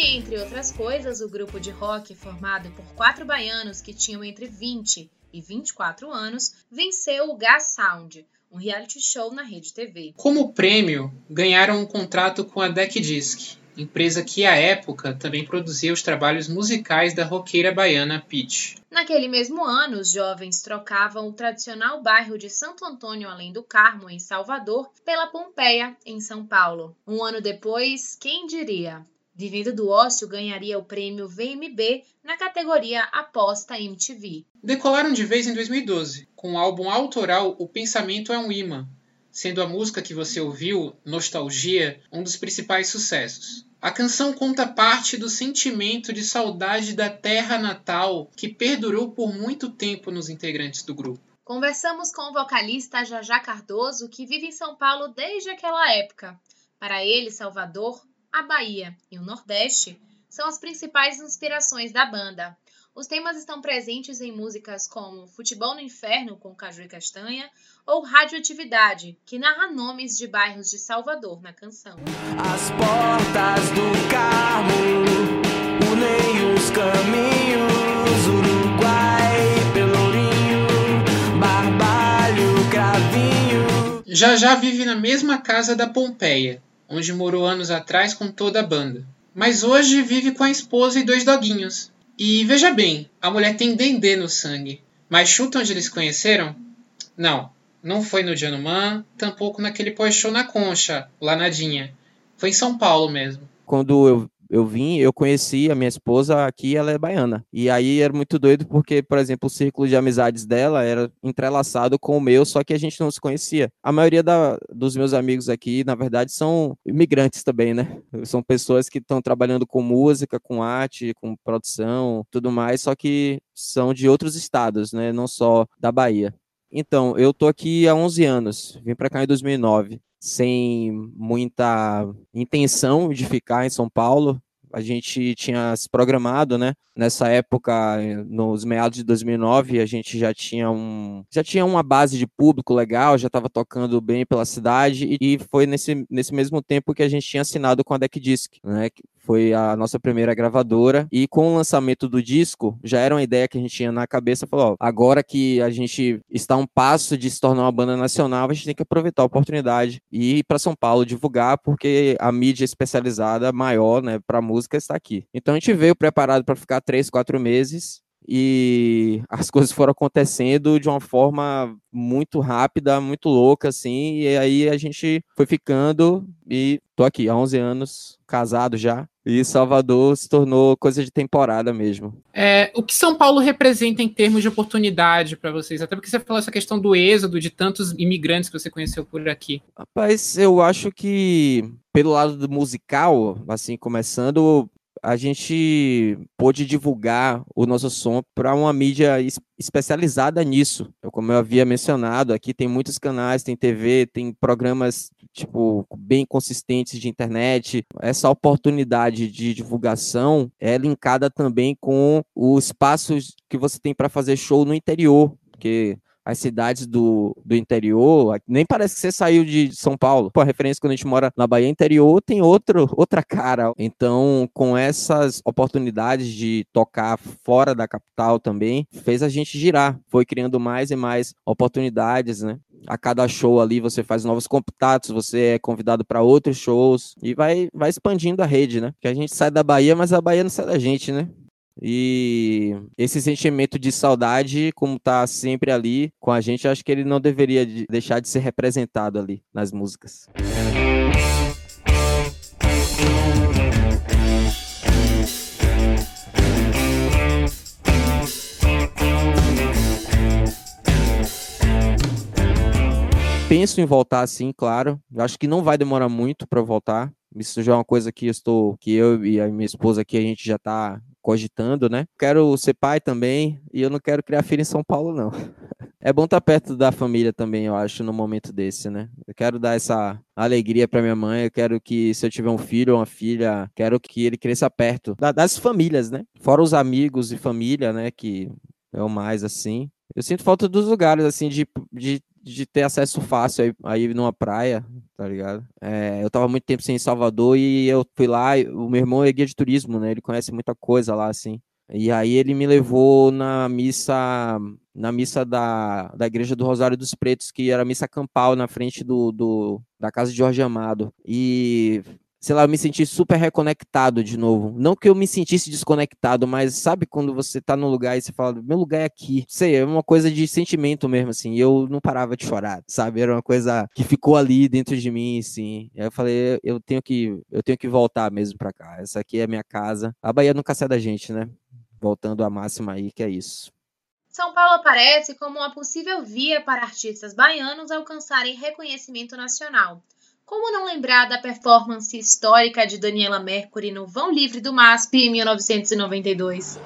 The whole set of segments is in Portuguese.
porque, entre outras coisas, o grupo de rock, formado por quatro baianos que tinham entre 20 e 24 anos, venceu o Gas Sound, um reality show na rede TV. Como prêmio, ganharam um contrato com a Deck Disc, empresa que à época também produzia os trabalhos musicais da roqueira baiana Peach. Naquele mesmo ano, os jovens trocavam o tradicional bairro de Santo Antônio Além do Carmo, em Salvador, pela Pompeia, em São Paulo. Um ano depois, quem diria? Vivendo do Ócio ganharia o prêmio VMB na categoria Aposta MTV. Decolaram de vez em 2012, com o álbum autoral O Pensamento é um Imã, sendo a música que você ouviu, Nostalgia, um dos principais sucessos. A canção conta parte do sentimento de saudade da terra natal que perdurou por muito tempo nos integrantes do grupo. Conversamos com o vocalista Jajá Cardoso, que vive em São Paulo desde aquela época. Para ele, Salvador, a Bahia e o Nordeste são as principais inspirações da banda. Os temas estão presentes em músicas como Futebol no Inferno, com Caju e Castanha, ou Radioatividade, que narra nomes de bairros de Salvador na canção. As portas do Carmo unem os caminhos, Uruguai, Pelourinho, Barbalho, Cravinho. Já já vive na mesma casa da Pompeia, onde morou anos atrás com toda a banda. Mas hoje vive com a esposa e dois doguinhos, e veja bem, a mulher tem dendê no sangue. Mas chuta onde eles conheceram? Não, não foi no Januman, tampouco naquele pós-show na Concha, lá na Dinha. Foi em São Paulo mesmo. Quando eu eu vim, eu conheci a minha esposa aqui, ela é baiana. E aí era muito doido porque, por exemplo, o círculo de amizades dela era entrelaçado com o meu, só que a gente não se conhecia. A maioria da, dos meus amigos aqui, na verdade, são imigrantes também, né? São pessoas que estão trabalhando com música, com arte, com produção, tudo mais, só que são de outros estados, né? Não só da Bahia. Então, eu tô aqui há 11 anos, vim para cá em 2009 sem muita intenção de ficar em São Paulo. A gente tinha se programado, né? Nessa época, nos meados de 2009, a gente já tinha um já tinha uma base de público legal, já estava tocando bem pela cidade e foi nesse, nesse mesmo tempo que a gente tinha assinado com a Deck Disc, né? Foi a nossa primeira gravadora. E com o lançamento do disco, já era uma ideia que a gente tinha na cabeça, falou, ó, agora que a gente está um passo de se tornar uma banda nacional, a gente tem que aproveitar a oportunidade e ir para São Paulo divulgar, porque a mídia especializada maior, né, para música está aqui. Então a gente veio preparado para ficar três, quatro meses e as coisas foram acontecendo de uma forma muito rápida, muito louca, assim, e aí a gente foi ficando e tô aqui há 11 anos, casado já, e Salvador se tornou coisa de temporada mesmo. É, o que São Paulo representa em termos de oportunidade para vocês? Até porque você falou essa questão do êxodo de tantos imigrantes que você conheceu por aqui. Rapaz, eu acho que pelo lado do musical, assim, começando, a gente pôde divulgar o nosso som para uma mídia especializada nisso. Como eu havia mencionado, aqui tem muitos canais, tem TV, tem programas tipo bem consistentes de internet. Essa oportunidade de divulgação é linkada também com os espaços que você tem para fazer show no interior, porque as cidades do, do interior, nem parece que você saiu de São Paulo. Pô, a referência quando a gente mora na Bahia interior tem outro, outra cara. Então, com essas oportunidades de tocar fora da capital também, fez a gente girar. Foi criando mais e mais oportunidades, né? A cada show ali você faz novos contatos, você é convidado para outros shows e vai, vai expandindo a rede, né? Que a gente sai da Bahia, mas a Bahia não sai da gente, né? E esse sentimento de saudade, como tá sempre ali com a gente, acho que ele não deveria deixar de ser representado ali nas músicas. Penso em voltar sim, claro. Acho que não vai demorar muito para voltar. Isso já é uma coisa que eu estou, que eu e a minha esposa aqui a gente já está cogitando, né? Quero ser pai também e eu não quero criar filho em São Paulo, não. É bom estar perto da família também, eu acho, no momento desse, né? Eu quero dar essa alegria para minha mãe, eu quero que se eu tiver um filho ou uma filha, quero que ele cresça perto das famílias, né? Fora os amigos e família, né, que é o mais assim. Eu sinto falta dos lugares, assim, de, de de ter acesso fácil aí, aí numa praia, tá ligado? É, eu tava muito tempo sem Salvador e eu fui lá, o meu irmão é guia de turismo, né? Ele conhece muita coisa lá, assim. E aí ele me levou na missa na missa da, da Igreja do Rosário dos Pretos, que era missa campal na frente do, do da casa de Jorge Amado. E sei lá, eu me senti super reconectado de novo. Não que eu me sentisse desconectado, mas sabe quando você tá num lugar e você fala, meu lugar é aqui. Sei, é uma coisa de sentimento mesmo, assim. Eu não parava de chorar, sabe? Era uma coisa que ficou ali dentro de mim, assim. Aí eu falei, eu tenho que, eu tenho que voltar mesmo pra cá. Essa aqui é a minha casa. A Bahia nunca sai da gente, né? Voltando à máxima aí, que é isso. São Paulo aparece como uma possível via para artistas baianos alcançarem reconhecimento nacional. Como não lembrar da performance histórica de Daniela Mercury no Vão Livre do MASP em 1992?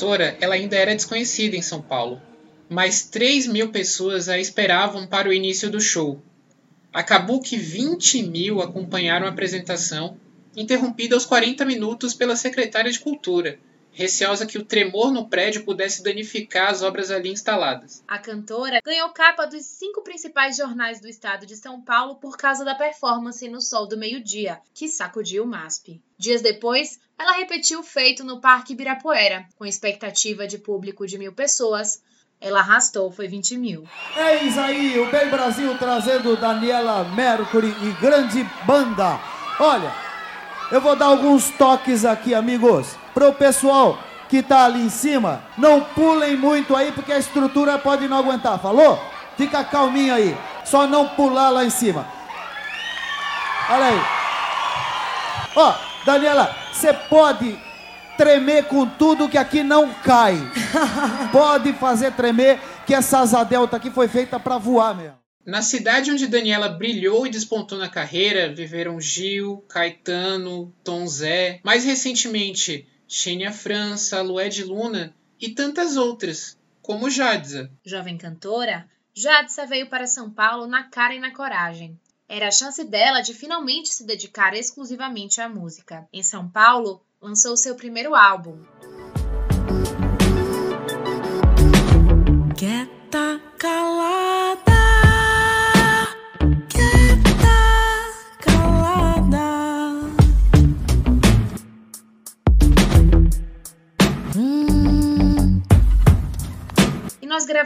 Cantora, ela ainda era desconhecida em São Paulo, mas 3 mil pessoas a esperavam para o início do show. Acabou que 20 mil acompanharam a apresentação, interrompida aos 40 minutos pela secretária de Cultura, receosa que o tremor no prédio pudesse danificar as obras ali instaladas. A cantora ganhou capa dos cinco principais jornais do estado de São Paulo por causa da performance no Sol do Meio-Dia, que sacudiu o MASP. Dias depois, ela repetiu o feito no Parque Ibirapuera, com expectativa de público de mil pessoas. Ela arrastou, foi 20 mil. Eis aí o Bem Brasil trazendo Daniela Mercury e grande banda. Olha, eu vou dar alguns toques aqui, amigos, pro pessoal que tá ali em cima. Não pulem muito aí, porque a estrutura pode não aguentar, falou? Fica calminho aí, só não pular lá em cima. Olha aí. Ó, Daniela, você pode tremer com tudo que aqui não cai. pode fazer tremer, que essa asa delta aqui foi feita para voar mesmo. Na cidade onde Daniela brilhou e despontou na carreira, viveram Gil, Caetano, Tom Zé, mais recentemente Xênia França, Lued Luna e tantas outras, como Jadza. Jovem cantora, Jadsa veio para São Paulo na cara e na coragem. Era a chance dela de finalmente se dedicar exclusivamente à música. Em São Paulo, lançou seu primeiro álbum. Quieta, calada.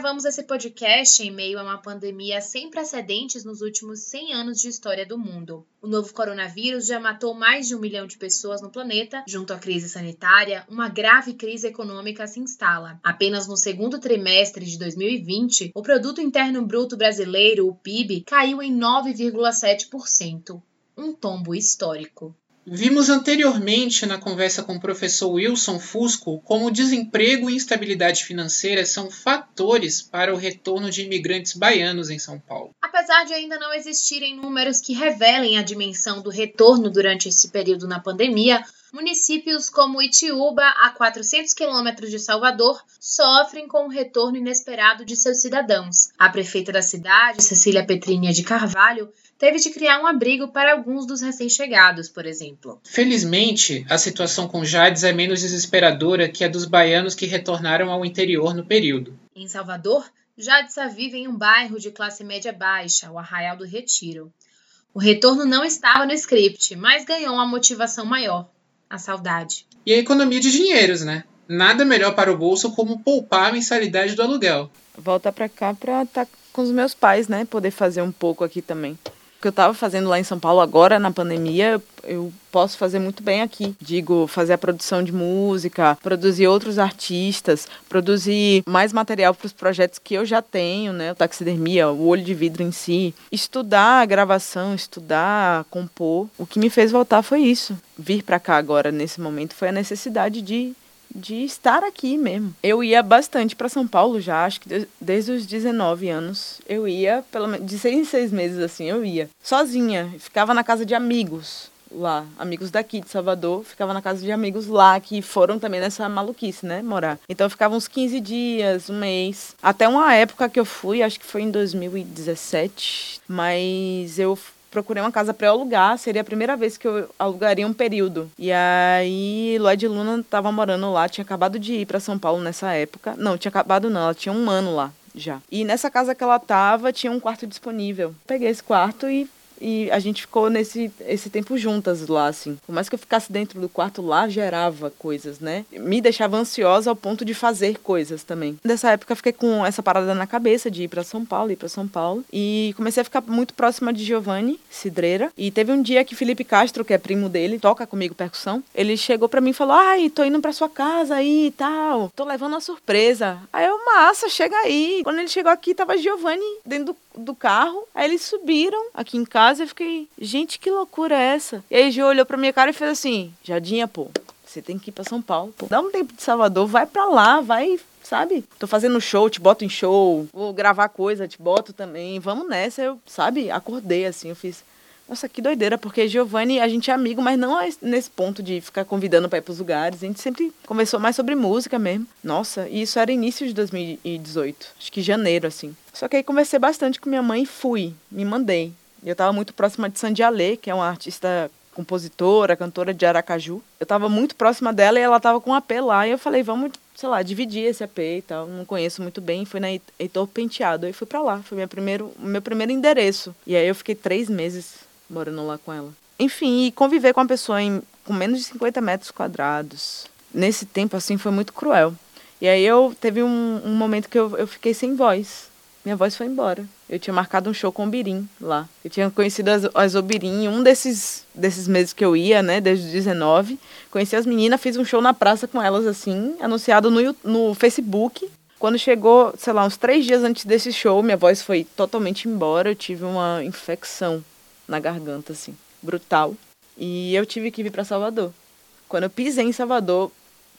Gravamos esse podcast em meio a uma pandemia sem precedentes nos últimos 100 anos de história do mundo. O novo coronavírus já matou mais de um milhão de pessoas no planeta. Junto à crise sanitária, uma grave crise econômica se instala. Apenas no segundo trimestre de 2020, o Produto Interno Bruto Brasileiro, o PIB, caiu em 9,7%. Um tombo histórico. Vimos anteriormente na conversa com o professor Wilson Fusco como desemprego e instabilidade financeira são fatores para o retorno de imigrantes baianos em São Paulo. Apesar de ainda não existirem números que revelem a dimensão do retorno durante esse período na pandemia, municípios como Itiúba, a 400 quilômetros de Salvador, sofrem com o retorno inesperado de seus cidadãos. A prefeita da cidade, Cecília Petrinha de Carvalho, teve de criar um abrigo para alguns dos recém-chegados, por exemplo. Felizmente, a situação com Jades é menos desesperadora que a dos baianos que retornaram ao interior no período. Em Salvador, Jadsa vive em um bairro de classe média baixa, o Arraial do Retiro. O retorno não estava no script, mas ganhou uma motivação maior: a saudade. E a economia de dinheiros, né? Nada melhor para o bolso como poupar a mensalidade do aluguel. Voltar pra cá pra estar com os meus pais, né? Poder fazer um pouco aqui também. Que eu tava fazendo lá em São Paulo agora, na pandemia, eu posso fazer muito bem aqui. Digo, fazer a produção de música, produzir outros artistas, produzir mais material para os projetos que eu já tenho, né? O taxidermia, o olho de vidro em si. Estudar a gravação, estudar, compor. O que me fez voltar foi isso. Vir para cá agora, nesse momento, foi a necessidade de de estar aqui mesmo. Eu ia bastante para São Paulo já, acho que de- desde os 19 anos. Eu ia, pelo menos de seis em seis meses assim, eu ia. Sozinha, ficava na casa de amigos. lá, amigos daqui de Salvador, ficava na casa de amigos lá que foram também nessa maluquice, né, morar. Então ficava uns 15 dias, um mês, até uma época que eu fui, acho que foi em 2017, mas eu procurei uma casa para alugar, seria a primeira vez que eu alugaria um período. E aí, Lloyd Luna tava morando lá, tinha acabado de ir para São Paulo nessa época. Não, tinha acabado não, ela tinha um ano lá já. E nessa casa que ela tava, tinha um quarto disponível. Peguei esse quarto e e a gente ficou nesse esse tempo juntas lá, assim. Por mais que eu ficasse dentro do quarto lá, gerava coisas, né? Me deixava ansiosa ao ponto de fazer coisas também. Nessa época eu fiquei com essa parada na cabeça de ir para São Paulo, ir para São Paulo. E comecei a ficar muito próxima de Giovanni Cidreira. E teve um dia que Felipe Castro, que é primo dele, toca comigo percussão. Ele chegou para mim e falou: Ai, tô indo pra sua casa aí e tal. Tô levando uma surpresa. Aí eu, massa, chega aí. Quando ele chegou aqui, tava Giovanni dentro do do carro. Aí eles subiram aqui em casa e fiquei, gente, que loucura é essa? E aí Gil olhou pra minha cara e fez assim: Jardinha, pô, você tem que ir pra São Paulo. Pô. Dá um tempo de Salvador, vai pra lá, vai sabe? Tô fazendo show, te boto em show, vou gravar coisa, te boto também, vamos nessa. Eu, sabe, acordei assim, eu fiz, nossa, que doideira, porque Giovanni, a gente é amigo, mas não é nesse ponto de ficar convidando para ir pros lugares. A gente sempre conversou mais sobre música mesmo. Nossa, e isso era início de 2018, acho que janeiro, assim. Só que aí conversei bastante com minha mãe e fui, me mandei. Eu tava muito próxima de Sandy Alê, que é uma artista compositora, cantora de Aracaju. Eu tava muito próxima dela e ela tava com um AP lá. E eu falei, vamos, sei lá, dividir esse AP e tal. Não conheço muito bem. Fui na Heitor Penteado. Aí fui para lá. Foi meu primeiro, meu primeiro endereço. E aí eu fiquei três meses morando lá com ela. Enfim, e conviver com uma pessoa em, com menos de 50 metros quadrados, nesse tempo, assim, foi muito cruel. E aí eu teve um, um momento que eu, eu fiquei sem voz. Minha voz foi embora. Eu tinha marcado um show com o Birim lá. Eu tinha conhecido as, as Obirim um desses, desses meses que eu ia, né, desde 19. Conheci as meninas, fiz um show na praça com elas, assim, anunciado no, no Facebook. Quando chegou, sei lá, uns três dias antes desse show, minha voz foi totalmente embora. Eu tive uma infecção na garganta, assim, brutal. E eu tive que vir para Salvador. Quando eu pisei em Salvador,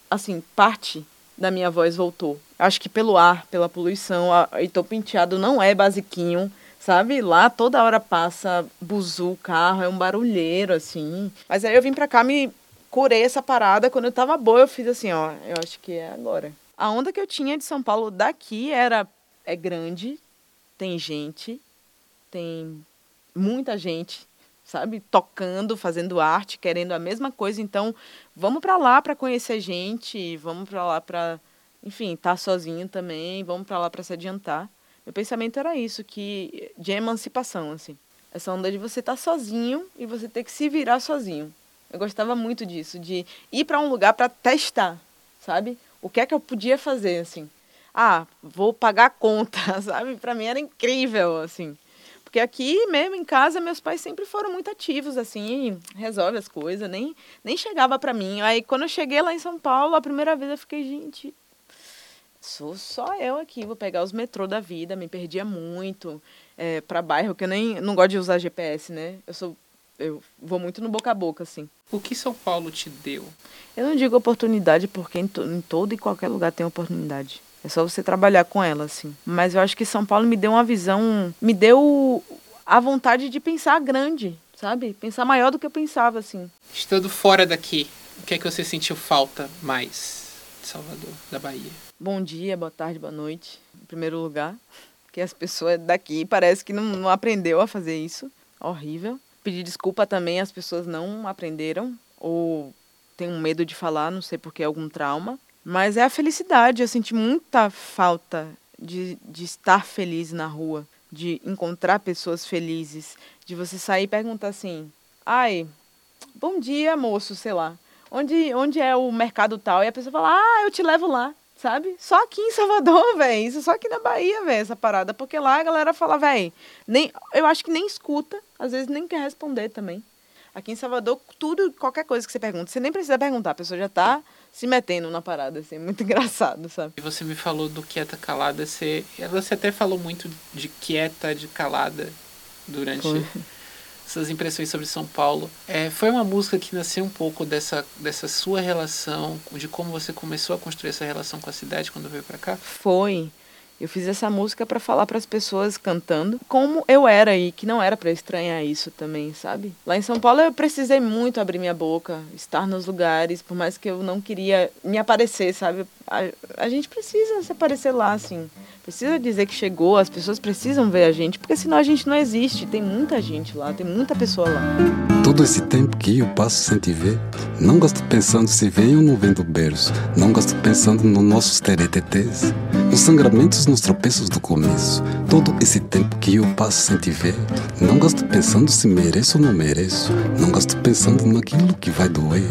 assim, parte da minha voz voltou. Acho que pelo ar, pela poluição, a Heitor Penteado não é basiquinho, sabe? Lá toda hora passa buzu, carro, é um barulheiro, assim. Mas aí eu vim pra cá, me curei essa parada. Quando eu tava boa, eu fiz assim, ó, eu acho que é agora. A onda que eu tinha de São Paulo daqui era, é grande, tem gente, tem muita gente, sabe, tocando, fazendo arte, querendo a mesma coisa. Então, vamos para lá para conhecer gente, vamos para lá para, enfim, estar tá sozinho também, vamos para lá para se adiantar. Meu pensamento era isso, que de emancipação, assim. Essa onda de você estar tá sozinho e você ter que se virar sozinho. Eu gostava muito disso, de ir para um lugar para testar, sabe? O que é que eu podia fazer, assim? Ah, vou pagar a conta, sabe? Para mim era incrível, assim. Porque aqui mesmo em casa, meus pais sempre foram muito ativos, assim, resolve as coisas, nem, nem chegava para mim. Aí quando eu cheguei lá em São Paulo, a primeira vez eu fiquei, gente, sou só eu aqui, vou pegar os metrô da vida, me perdia muito é, para bairro, que eu nem não gosto de usar GPS, né? Eu sou eu vou muito no boca a boca, assim. O que São Paulo te deu? Eu não digo oportunidade, porque em, to, em todo e qualquer lugar tem oportunidade. É só você trabalhar com ela, assim. Mas eu acho que São Paulo me deu uma visão, me deu a vontade de pensar grande, sabe? Pensar maior do que eu pensava, assim. Estando fora daqui, o que é que você sentiu falta mais de Salvador, da Bahia? Bom dia, boa tarde, boa noite. Em primeiro lugar, que as pessoas daqui parece que não, não aprendeu a fazer isso. Horrível. Pedir desculpa também, as pessoas não aprenderam ou têm um medo de falar, não sei porque, algum trauma. Mas é a felicidade. Eu senti muita falta de, de estar feliz na rua, de encontrar pessoas felizes, de você sair e perguntar assim: ai, bom dia, moço, sei lá. Onde, onde é o mercado tal? E a pessoa fala: ah, eu te levo lá sabe? Só aqui em Salvador, velho. Isso só aqui na Bahia, velho, essa parada. Porque lá a galera fala, velho, nem, eu acho que nem escuta, às vezes nem quer responder também. Aqui em Salvador, tudo, qualquer coisa que você pergunta, você nem precisa perguntar, a pessoa já tá se metendo na parada, assim, muito engraçado, sabe? E você me falou do quieta calada, você, você até falou muito de quieta, de calada durante foi. suas impressões sobre São Paulo. É, foi uma música que nasceu um pouco dessa, dessa sua relação, de como você começou a construir essa relação com a cidade quando veio para cá? Foi. Eu fiz essa música para falar para as pessoas cantando como eu era e que não era para estranhar isso também, sabe? Lá em São Paulo eu precisei muito abrir minha boca, estar nos lugares, por mais que eu não queria me aparecer, sabe? A, a gente precisa se aparecer lá, assim. Precisa dizer que chegou, as pessoas precisam ver a gente, porque senão a gente não existe. Tem muita gente lá, tem muita pessoa lá. Todo esse tempo que eu passo sem te ver, não gosto pensando se vem ou não vem do berço. Não gosto pensando nos nossos teretetes, nos sangramentos, nos tropeços do começo. Todo esse tempo que eu passo sem te ver, não gosto pensando se mereço ou não mereço. Não gosto pensando naquilo que vai doer.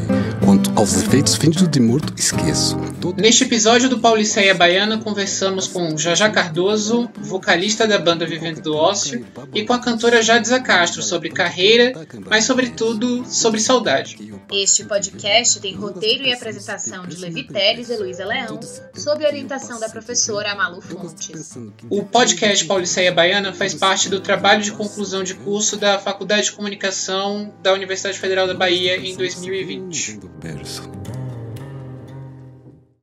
Quanto aos efeitos fingidos de morto, esqueço. Todo Neste episódio do Pauliceia Baiana, conversamos com Jajá Cardoso, vocalista da banda Vivendo do Ócio, e com a cantora Jadza Castro sobre carreira, mas sobretudo sobre saudade. Este podcast tem roteiro e apresentação de Levi Teles e Luísa Leão, sob orientação da professora Malu Fontes. O podcast Pauliceia Baiana faz parte do trabalho de conclusão de curso da Faculdade de Comunicação da Universidade Federal da Bahia em 2020. do berço.